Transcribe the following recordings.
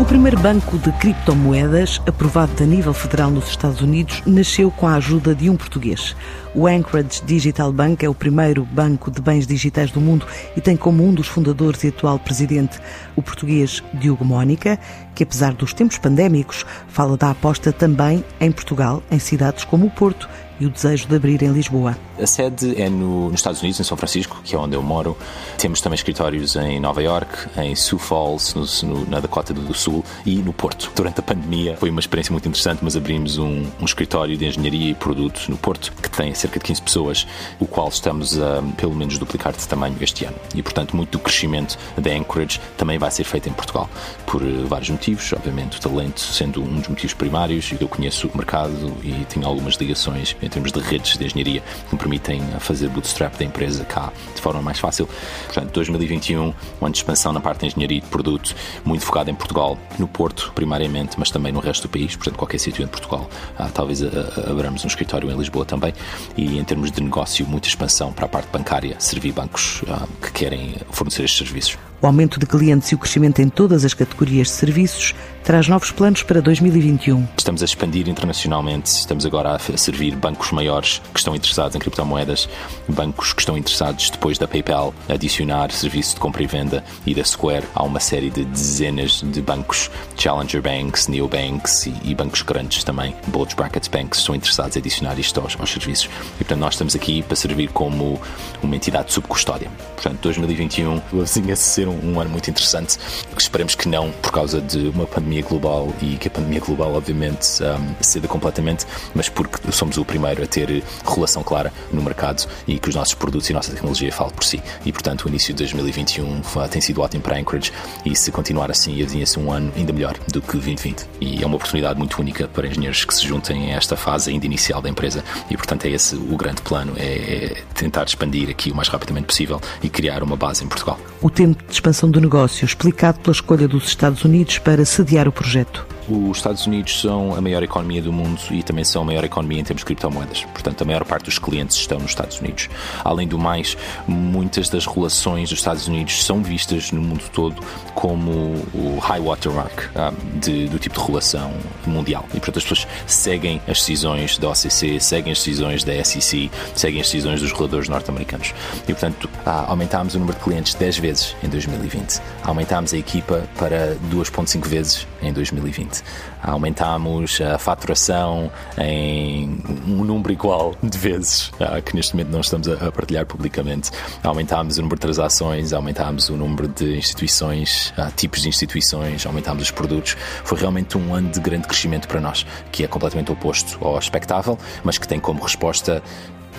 O primeiro banco de criptomoedas, aprovado a nível federal nos Estados Unidos, nasceu com a ajuda de um português. O Anchorage Digital Bank é o primeiro banco de bens digitais do mundo e tem como um dos fundadores e atual presidente o português Diogo Mónica, que apesar dos tempos pandémicos, fala da aposta também em Portugal, em cidades como o Porto e o desejo de abrir em Lisboa. A sede é no, nos Estados Unidos, em São Francisco, que é onde eu moro. Temos também escritórios em Nova York, em Sioux Falls, no, no, na Dakota do Sul e no Porto. Durante a pandemia foi uma experiência muito interessante, mas abrimos um, um escritório de engenharia e produtos no Porto, que tem cerca de 15 pessoas, o qual estamos a pelo menos duplicar de tamanho este ano. E, portanto, muito do crescimento da Anchorage também vai ser feito em Portugal, por eh, vários motivos. Obviamente, o talento sendo um dos motivos primários. Eu conheço o mercado e tenho algumas ligações em termos de redes de engenharia que me permitem fazer bootstrap da empresa cá de forma mais fácil. Portanto, 2021, um ano de expansão na parte de engenharia e de produto, muito focado em Portugal, no Porto, primariamente, mas também no resto do país, portanto, qualquer sítio em Portugal. Ah, talvez abramos um escritório em Lisboa também. E em termos de negócio, muita expansão para a parte bancária, servir bancos ah, que querem fornecer estes serviços. O aumento de clientes e o crescimento em todas as categorias de serviços traz novos planos para 2021. Estamos a expandir internacionalmente, estamos agora a servir bancos maiores que estão interessados em criptomoedas, bancos que estão interessados depois da PayPal adicionar serviço de compra e venda e da Square. Há uma série de dezenas de bancos, Challenger Banks, Neobanks e, e bancos grandes também, Bulge Brackets Banks, estão interessados em adicionar isto aos, aos serviços. E portanto nós estamos aqui para servir como uma entidade de subcustódia. Portanto, 2021 avizinha-se ser um um, ano muito interessante. Esperemos que não por causa de uma pandemia global e que a pandemia global, obviamente, um, ceda completamente, mas porque somos o primeiro a ter relação clara no mercado e que os nossos produtos e nossa tecnologia falam por si. E, portanto, o início de 2021 tem sido ótimo para a Anchorage e se continuar assim, avizinha-se um ano ainda melhor do que 2020. E é uma oportunidade muito única para engenheiros que se juntem a esta fase ainda inicial da empresa e, portanto, é esse o grande plano, é tentar expandir aqui o mais rapidamente possível e criar uma base em Portugal. O tempo de expansão do negócio, explicado pela escolha dos Estados Unidos para sediar o projeto. Os Estados Unidos são a maior economia do mundo e também são a maior economia em termos de criptomoedas. Portanto, a maior parte dos clientes estão nos Estados Unidos. Além do mais, muitas das relações dos Estados Unidos são vistas no mundo todo como o high watermark um, ah, de, do tipo de relação mundial. E, portanto, as pessoas seguem as decisões da OCC, seguem as decisões da SEC, seguem as decisões dos reguladores norte-americanos. E, portanto, ah, aumentámos o número de clientes 10 vezes em 2020. Aumentámos a equipa para 2,5 vezes em 2020. Aumentámos a faturação em um número igual de vezes, ah, que neste momento não estamos a partilhar publicamente. Aumentámos o número de transações, aumentámos o número de instituições, ah, tipos de instituições, aumentámos os produtos. Foi realmente um ano de grande crescimento para nós, que é completamente oposto ao expectável, mas que tem como resposta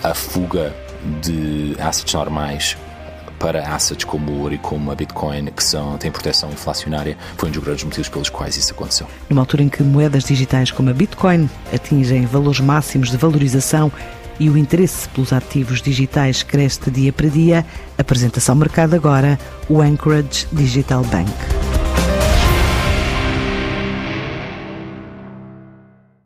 a fuga de assets normais para assets como o ouro e como a Bitcoin, que são, têm proteção inflacionária, foi um dos grandes motivos pelos quais isso aconteceu. Numa altura em que moedas digitais como a Bitcoin atingem valores máximos de valorização e o interesse pelos ativos digitais cresce dia para dia, apresentação mercado agora o Anchorage Digital Bank.